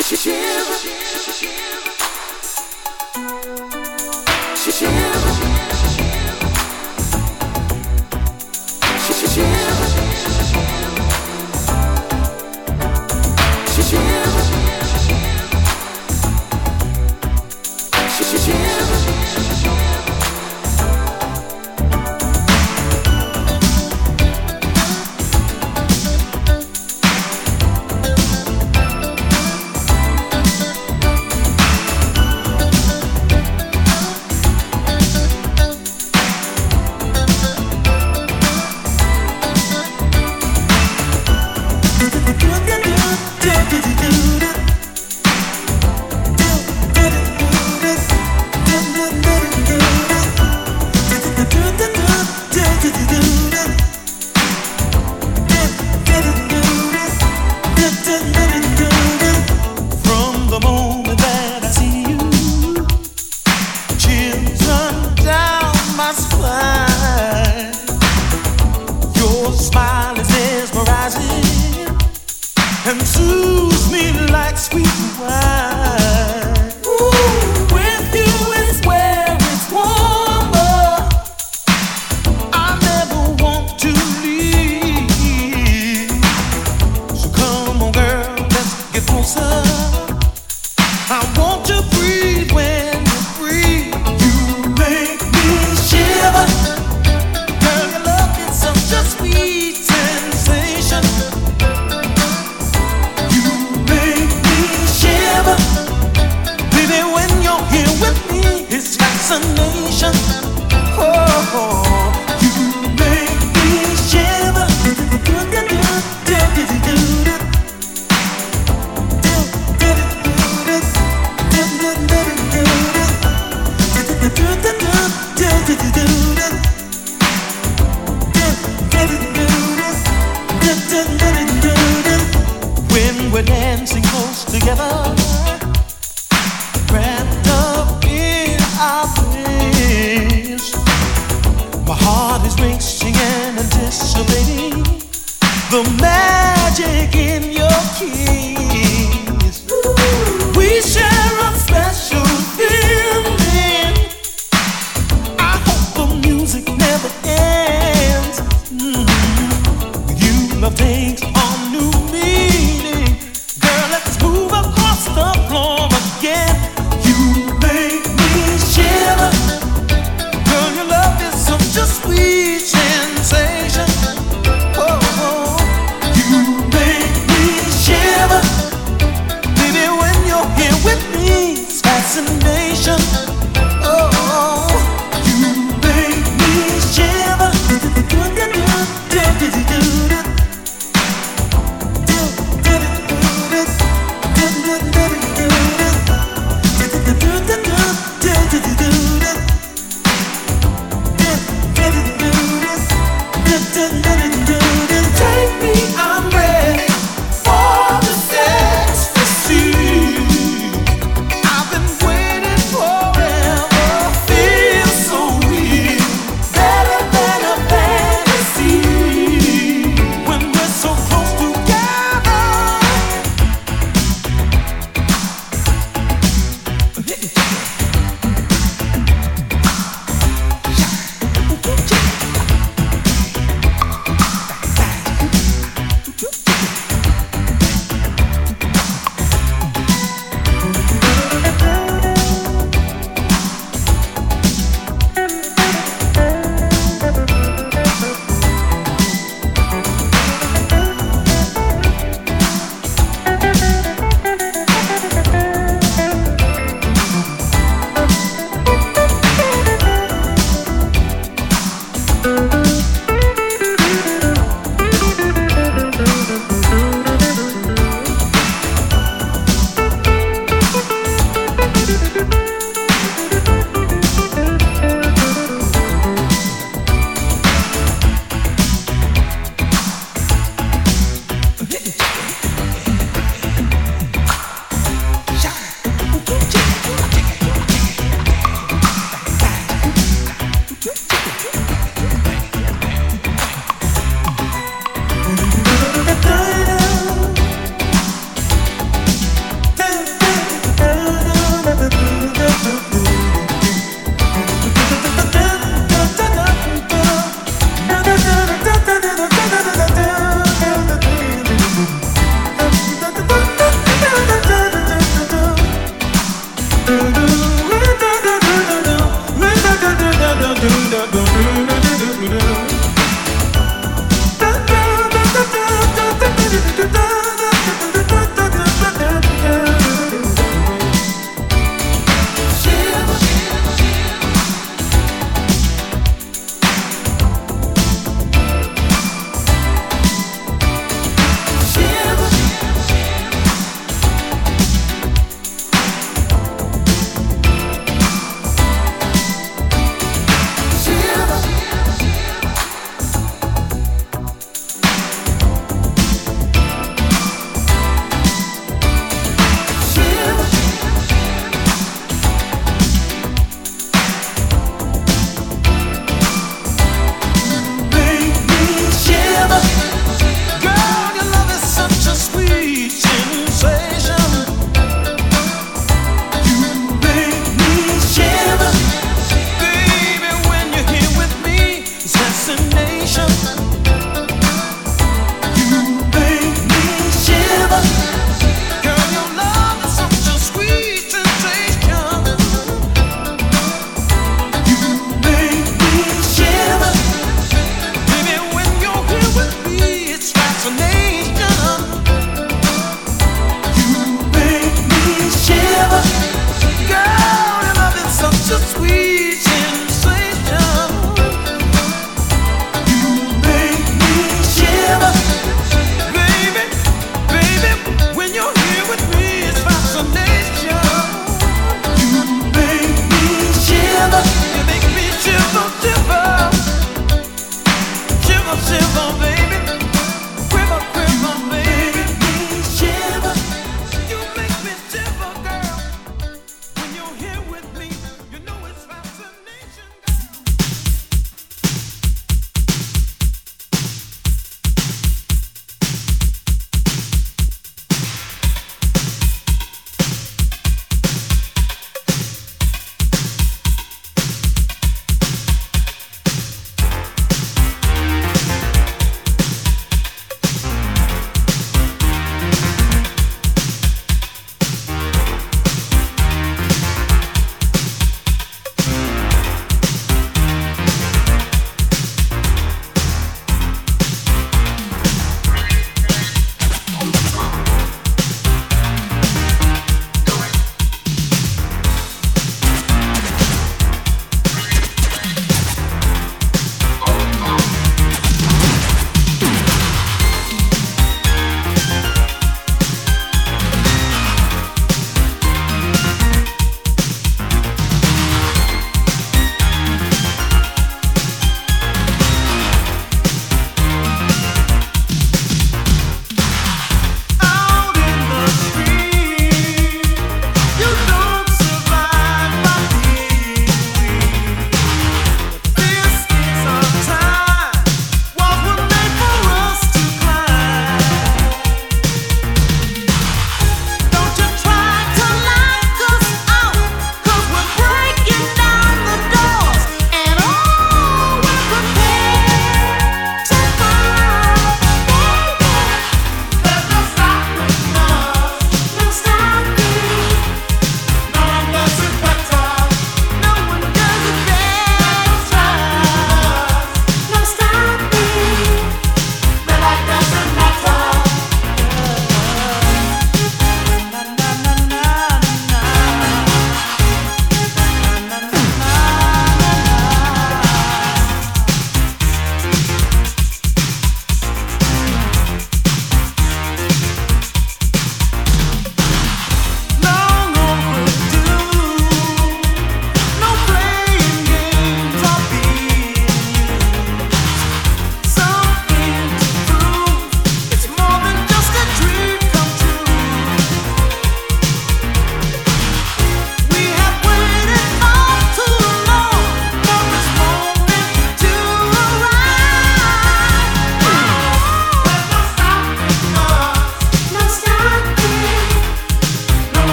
Shiver. Shiv. Shiver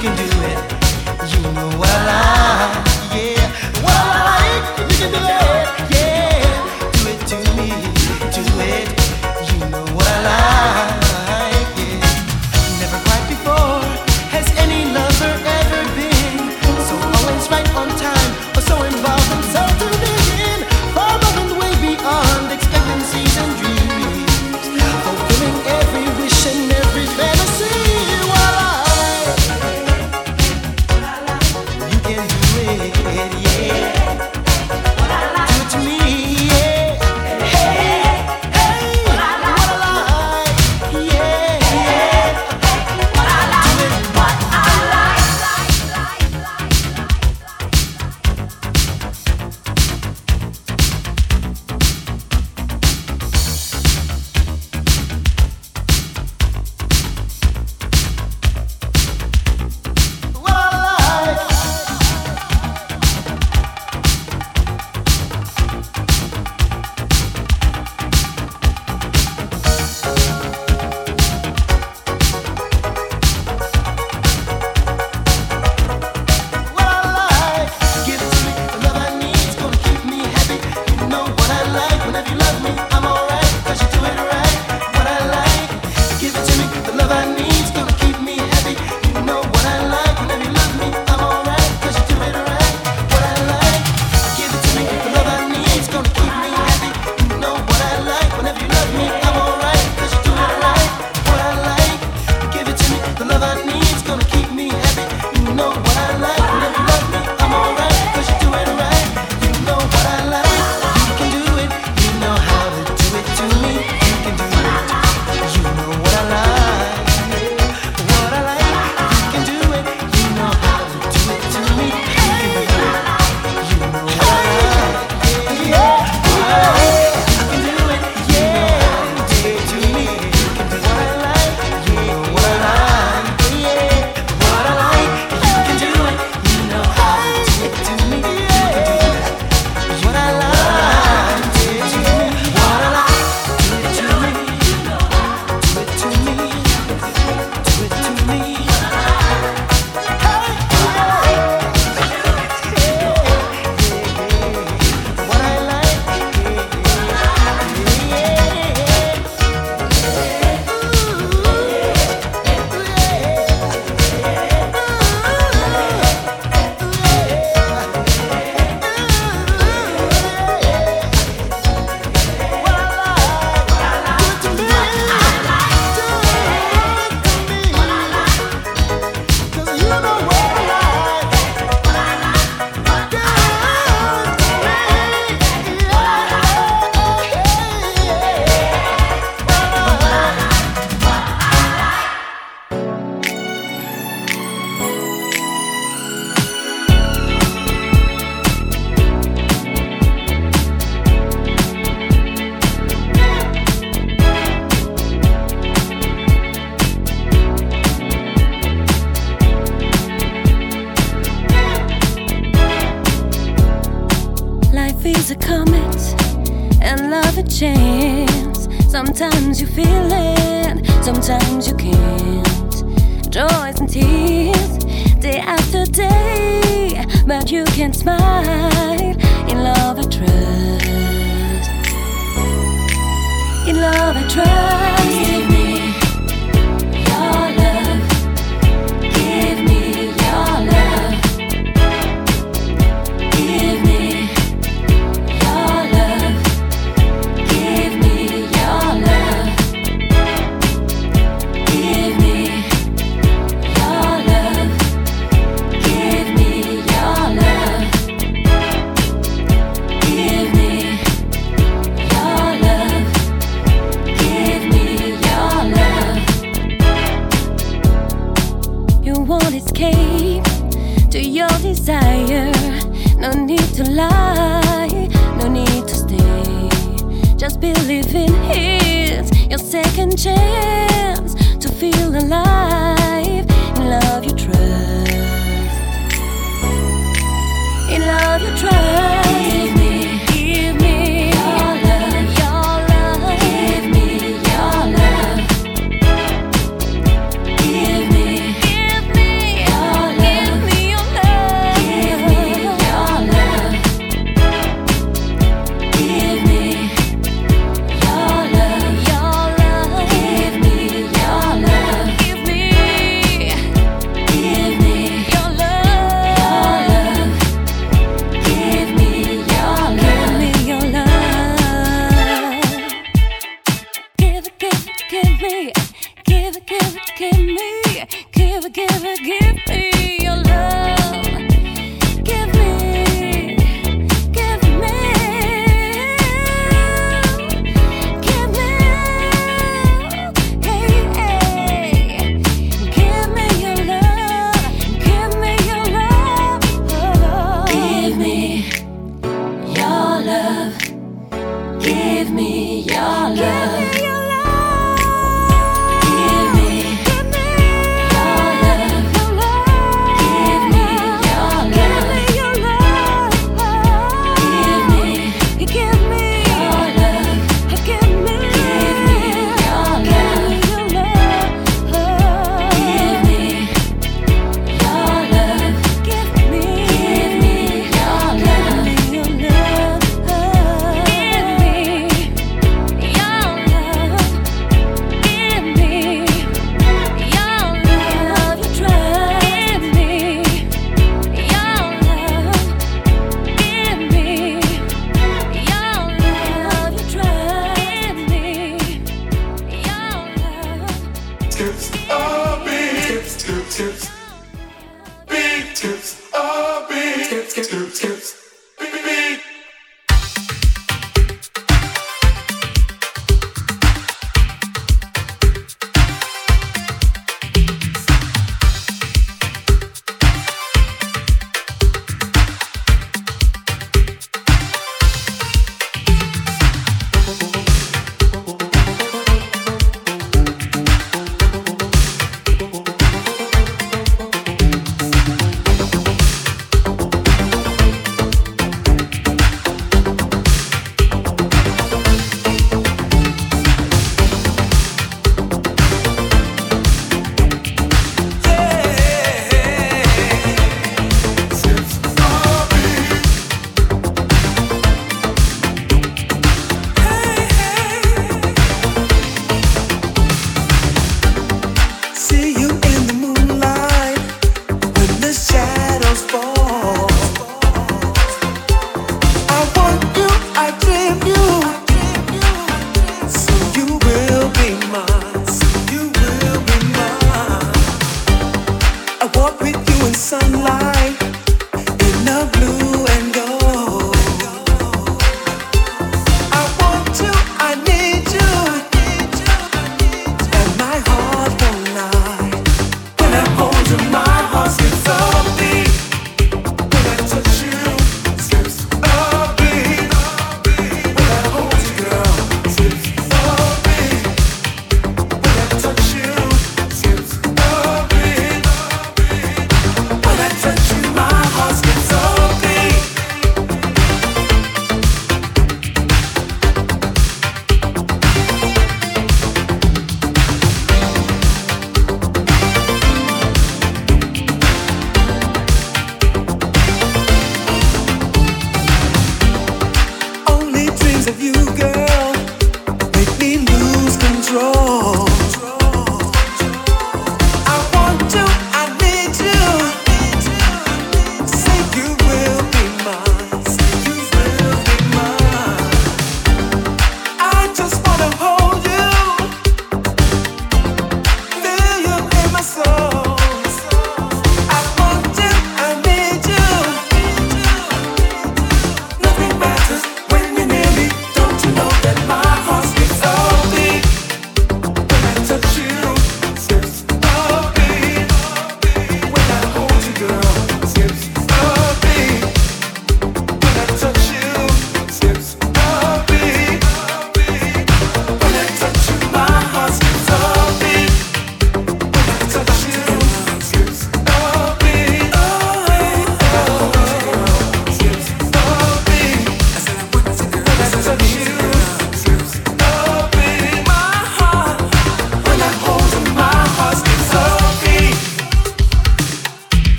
can do it. You know I like.